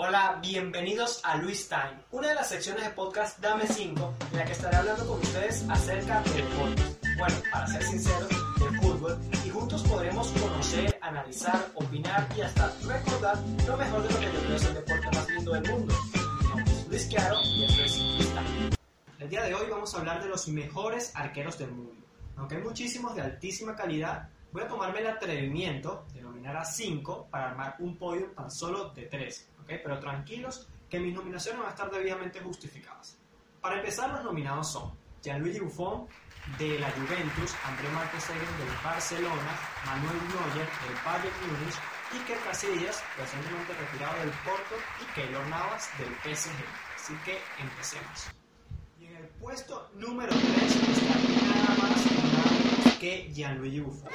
Hola, bienvenidos a Luis Time, una de las secciones de podcast Dame 5, en la que estaré hablando con ustedes acerca del deporte. Bueno, para ser sincero, de fútbol, y juntos podremos conocer, analizar, opinar y hasta recordar lo mejor de lo que yo creo es el deporte más lindo del mundo. Mi nombre es Luis Chiaro y esto es Luis Time. El día de hoy vamos a hablar de los mejores arqueros del mundo. Aunque hay muchísimos de altísima calidad, voy a tomarme el atrevimiento de nominar a 5 para armar un podio tan solo de 3. Pero tranquilos, que mis nominaciones van a estar debidamente justificadas. Para empezar, los nominados son Gianluigi Buffon de la Juventus, André Marques del Barcelona, Manuel Neuer del Bayern Múnich, Iker Casillas, recientemente retirado del Porto, y Keylor Navas del PSG. Así que empecemos. Y en el puesto número 3 está nada más nada menos que Gianluigi Buffon.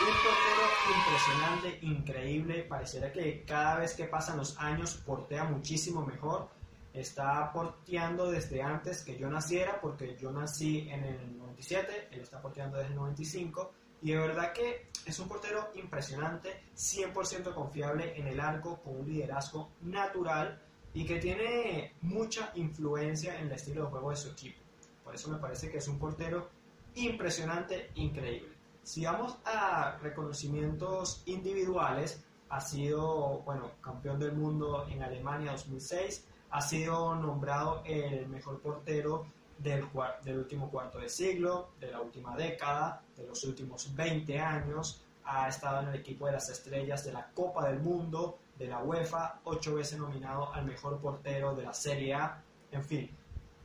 Un portero impresionante, increíble. Pareciera que cada vez que pasan los años portea muchísimo mejor. Está porteando desde antes que yo naciera, porque yo nací en el 97, él está porteando desde el 95. Y de verdad que es un portero impresionante, 100% confiable en el arco, con un liderazgo natural y que tiene mucha influencia en el estilo de juego de su equipo. Por eso me parece que es un portero impresionante, increíble. Si vamos a reconocimientos individuales, ha sido, bueno, campeón del mundo en Alemania 2006, ha sido nombrado el mejor portero del, del último cuarto de siglo, de la última década, de los últimos 20 años, ha estado en el equipo de las estrellas de la Copa del Mundo, de la UEFA, ocho veces nominado al mejor portero de la Serie A, en fin,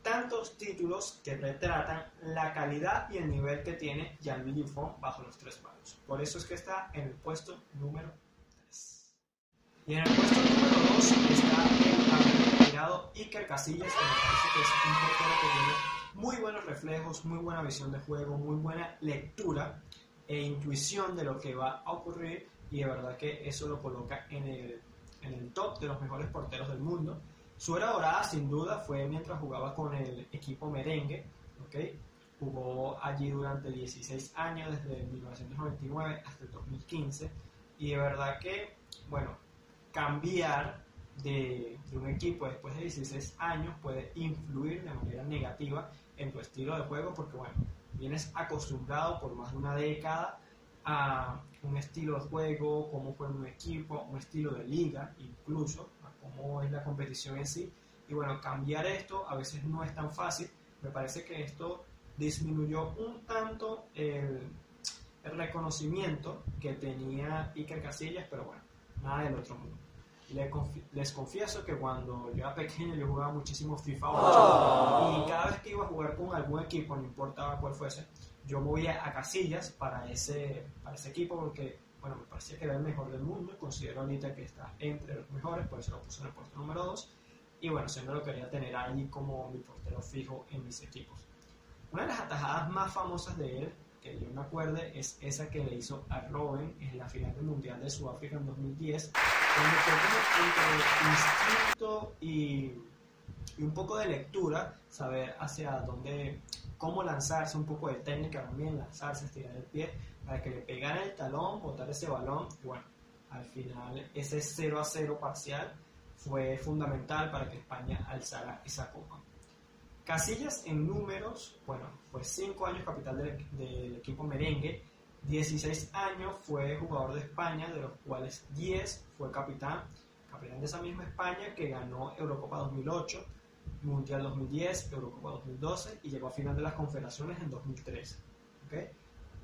tantos títulos que retratan la calidad y el nivel que tiene Gianluigi Buffon bajo los tres palos. Por eso es que está en el puesto número 3. Y en el puesto número 2 está el retirado Iker Casillas, que me parece que es un portero que tiene muy buenos reflejos, muy buena visión de juego, muy buena lectura e intuición de lo que va a ocurrir y de verdad que eso lo coloca en el, en el top de los mejores porteros del mundo su era dorada, sin duda, fue mientras jugaba con el equipo merengue. ¿okay? Jugó allí durante 16 años, desde 1999 hasta el 2015. Y de verdad que, bueno, cambiar de, de, un equipo después de 16 años puede influir de manera negativa en tu estilo de juego porque, bueno, vienes acostumbrado por más de una década a un estilo de juego, cómo fue un equipo, un estilo de liga incluso, cómo es la competición en sí. Y bueno, cambiar esto a veces no es tan fácil. Me parece que esto disminuyó un tanto el, el reconocimiento que tenía Iker Casillas, pero bueno, nada del otro mundo. Les, confieso que cuando yo era pequeño yo jugaba muchísimo FIFA 8 y cada vez que iba a jugar con algún equipo, no importaba cuál fuese, yo movía a Casillas para ese, para ese equipo porque bueno, me parecía que era el mejor del mundo, considero ahorita que está entre los mejores, por eso lo puse en el puesto número 2. Y bueno, siempre lo quería tener ahí como mi portero fijo en mis equipos. Una de las atajadas más famosas de él, que yo me acuerde, es esa que le hizo a Robin en la final del Mundial de Sudáfrica en 2010, donde fue como entre instinto y, y un poco de lectura, saber hacia dónde, cómo lanzarse, un poco de técnica también, lanzarse, estirar el pie, para que le pegara el talón, botar ese balón. Y bueno, al final ese 0 a 0 parcial fue fundamental para que España alzara esa copa. Casillas en números, bueno, fue 5 años capital del, equipo merengue, 16 años fue jugador de España, de los cuales 10 fue capitán, capitán de esa misma España que ganó Eurocopa 2008, Mundial 2010, Eurocopa 2012 y llegó a final de las confederaciones en 2013. ¿okay?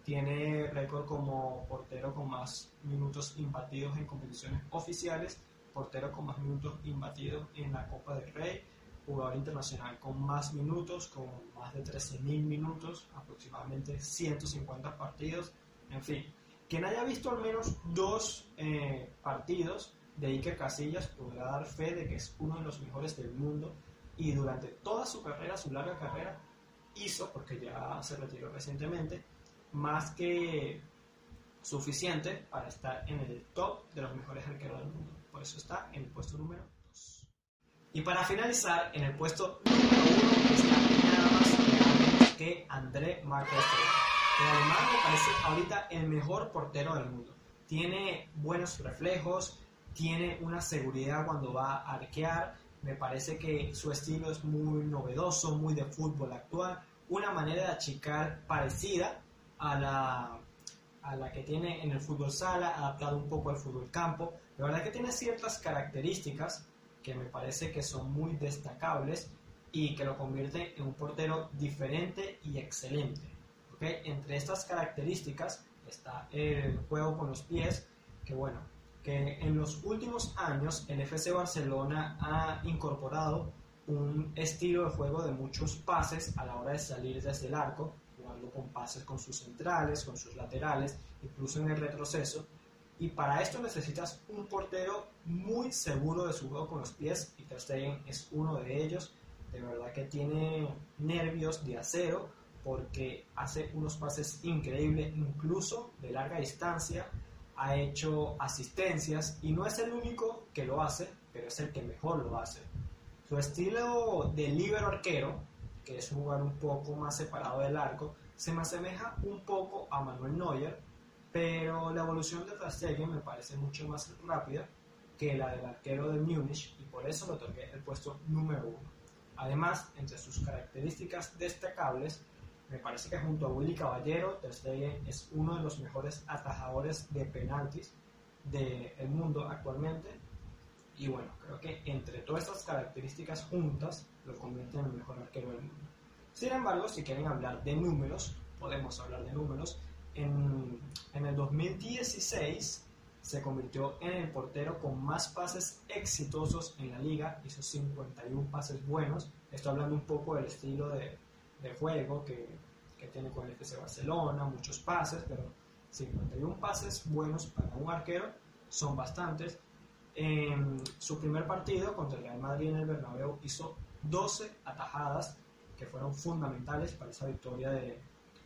Tiene récord como portero con más minutos imbatidos en competiciones oficiales, portero con más minutos imbatidos en la Copa del Rey, jugador internacional con más minutos, con más de 13.000 minutos, aproximadamente 150 partidos, en fin. Quien haya visto al menos dos eh, partidos de Iker Casillas podrá dar fe de que es uno de los mejores del mundo y durante toda su carrera, su larga carrera, hizo, porque ya se retiró recientemente, más que suficiente para estar en el top de los mejores arqueros del mundo. Por eso está en el puesto número 2. Y para finalizar, en el puesto número 1 está nada más que André Marques El alemán me parece ahorita el mejor portero del mundo. Tiene buenos reflejos, tiene una seguridad cuando va a arquear, me parece que su estilo es muy novedoso, muy de fútbol actual, una manera de achicar parecida a la, a la que tiene en el fútbol sala, adaptado un poco al fútbol campo. La verdad que tiene ciertas características que me parece que son muy destacables y que lo convierten en un portero diferente y excelente. ¿okay? Entre estas características está el juego con los pies, que bueno, que en los últimos años el FC Barcelona ha incorporado un estilo de juego de muchos pases a la hora de salir desde el arco, jugando con pases con sus centrales, con sus laterales, incluso en el retroceso. Y para esto necesitas un portero muy seguro de su juego con los pies, y Ter Stegen es uno de ellos. De verdad que tiene nervios de acero porque hace unos pases increíbles, incluso de larga distancia. Ha hecho asistencias y no es el único que lo hace, pero es el que mejor lo hace. Su estilo de libero arquero, que es jugar un poco más separado del arco, se me asemeja un poco a Manuel Neuer, pero la evolución de Ter me parece mucho más rápida que la del arquero de Múnich y por eso le otorgué el puesto número uno. Además, entre sus características destacables, me parece que junto a Willy Caballero, Ter Stegen es uno de los mejores atajadores de penaltis del mundo actualmente y bueno, creo que entre todas estas características juntas lo convierten en el mejor arquero del mundo. Sin embargo, si quieren hablar de números, podemos hablar de números. En, en el 2016 se convirtió en el portero con más pases exitosos en la liga, hizo 51 pases buenos. Estoy hablando un poco del estilo de, de juego que, que, tiene con el FC Barcelona, muchos pases, pero 51 pases buenos para un arquero son bastantes. En su primer partido contra el Real Madrid en el Bernabéu hizo 12 atajadas que fueron fundamentales para esa victoria de,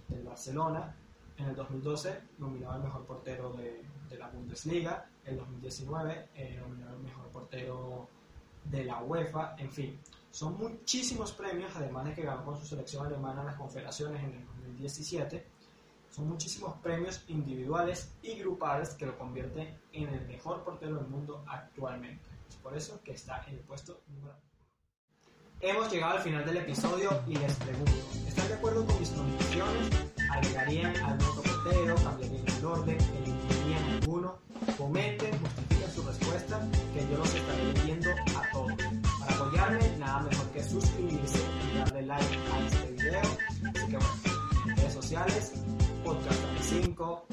del Barcelona. En el 2012 nominado el mejor portero de, de la Bundesliga. En 2019 eh, el mejor portero de la UEFA. En fin, son muchísimos premios, además de que ganó con su selección alemana las confederaciones en el 2017 son muchísimos premios individuales y grupales que lo convierten en el mejor portero del mundo actualmente. Es por eso que está en el puesto número 1. Hemos llegado al final del episodio y les pregunto, ¿están de acuerdo con mis conclusiones? ¿Agregarían algún otro portero? ¿Cambiarían el orden? ¿Eliminarían alguno? Comenten, justifiquen su respuesta, que yo los estaré leyendo nada mejor que suscribirse y darle like a este video. Así que bueno, redes sociales, podcast 5